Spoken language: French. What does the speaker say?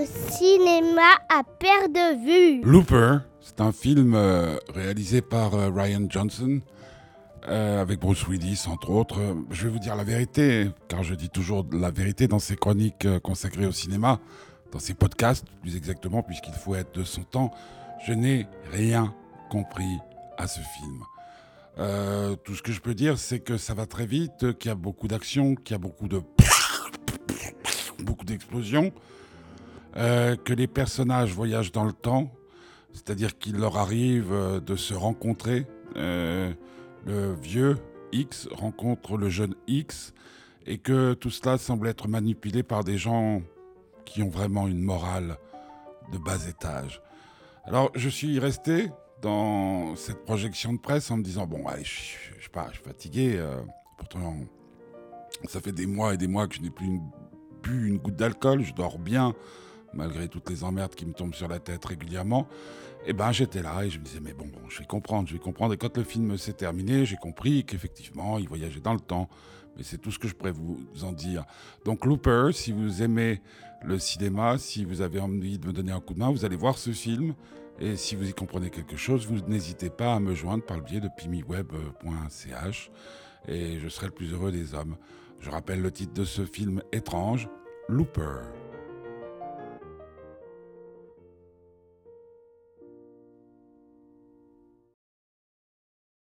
le cinéma à perte de vue. Looper, c'est un film euh, réalisé par euh, Ryan Johnson, euh, avec Bruce Willis entre autres. Je vais vous dire la vérité, car je dis toujours la vérité dans ces chroniques consacrées au cinéma, dans ces podcasts plus exactement, puisqu'il faut être de son temps. Je n'ai rien compris à ce film. tout ce que je peux dire, c'est que ça va très vite, qu'il y a beaucoup d'action, qu'il y a beaucoup de beaucoup d'explosions, euh, que les personnages voyagent dans le temps, c'est-à-dire qu'il leur arrive euh, de se rencontrer. Euh, le vieux X rencontre le jeune X et que tout cela semble être manipulé par des gens qui ont vraiment une morale de bas étage. Alors je suis resté dans cette projection de presse en me disant bon allez, je, suis fatigué. pourtant ça fait des mois et des mois que je n'ai plus une une goutte d'alcool, je dors bien, malgré toutes les emmerdes qui me tombent sur la tête régulièrement. Eh ben j'étais là et je me disais mais bon, bon je vais comprendre, je vais comprendre. Et quand le film s'est terminé, j'ai compris qu'effectivement il voyageait dans le temps. Mais c'est tout ce que je pourrais vous en dire. Donc Looper, si vous aimez le cinéma, si vous avez envie de me donner un coup de main, vous allez voir ce film. Et si vous y comprenez quelque chose, vous n'hésitez pas à me joindre par le biais de pimiweb.ch et je serai le plus heureux des hommes. Je rappelle le titre de ce film étrange, Looper.